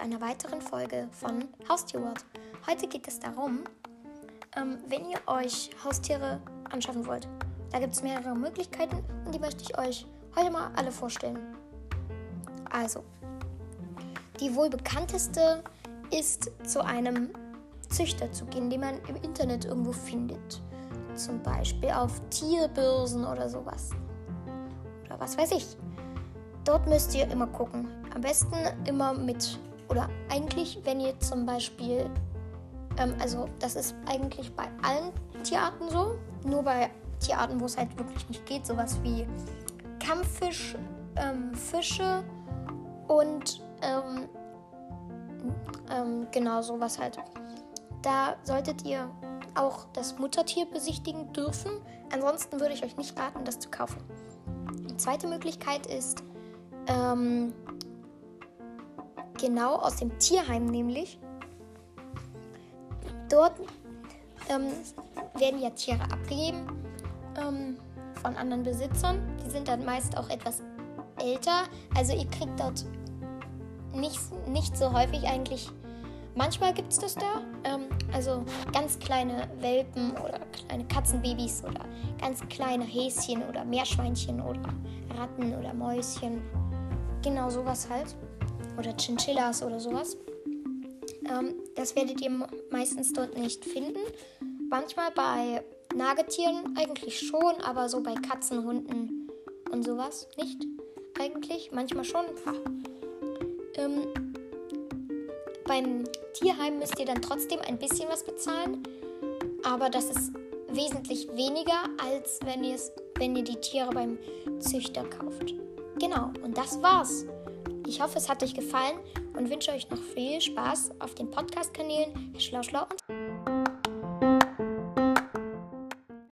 einer weiteren Folge von Haustierworld. Heute geht es darum, ähm, wenn ihr euch Haustiere anschaffen wollt. Da gibt es mehrere Möglichkeiten und die möchte ich euch heute mal alle vorstellen. Also, die wohl bekannteste ist zu einem Züchter zu gehen, den man im Internet irgendwo findet. Zum Beispiel auf Tierbörsen oder sowas. Oder was weiß ich. Dort müsst ihr immer gucken. Am besten immer mit, oder eigentlich, wenn ihr zum Beispiel, ähm, also das ist eigentlich bei allen Tierarten so, nur bei Tierarten, wo es halt wirklich nicht geht, sowas wie Kampffisch, ähm, Fische und ähm, ähm, genau sowas halt. Da solltet ihr auch das Muttertier besichtigen dürfen. Ansonsten würde ich euch nicht raten, das zu kaufen. Die zweite Möglichkeit ist, ähm, genau aus dem Tierheim nämlich. Dort ähm, werden ja Tiere abgegeben ähm, von anderen Besitzern. Die sind dann meist auch etwas älter. Also ihr kriegt dort nicht, nicht so häufig eigentlich. Manchmal gibt es das da. Ähm, also ganz kleine Welpen oder kleine Katzenbabys oder ganz kleine Häschen oder Meerschweinchen oder Ratten oder Mäuschen Genau sowas halt. Oder Chinchillas oder sowas. Ähm, das werdet ihr meistens dort nicht finden. Manchmal bei Nagetieren eigentlich schon, aber so bei Katzen, Hunden und sowas nicht. Eigentlich, manchmal schon. Ja. Ähm, beim Tierheim müsst ihr dann trotzdem ein bisschen was bezahlen, aber das ist wesentlich weniger, als wenn, wenn ihr die Tiere beim Züchter kauft. Genau, und das war's. Ich hoffe, es hat euch gefallen und wünsche euch noch viel Spaß auf den Podcast-Kanälen Schlau Schlau und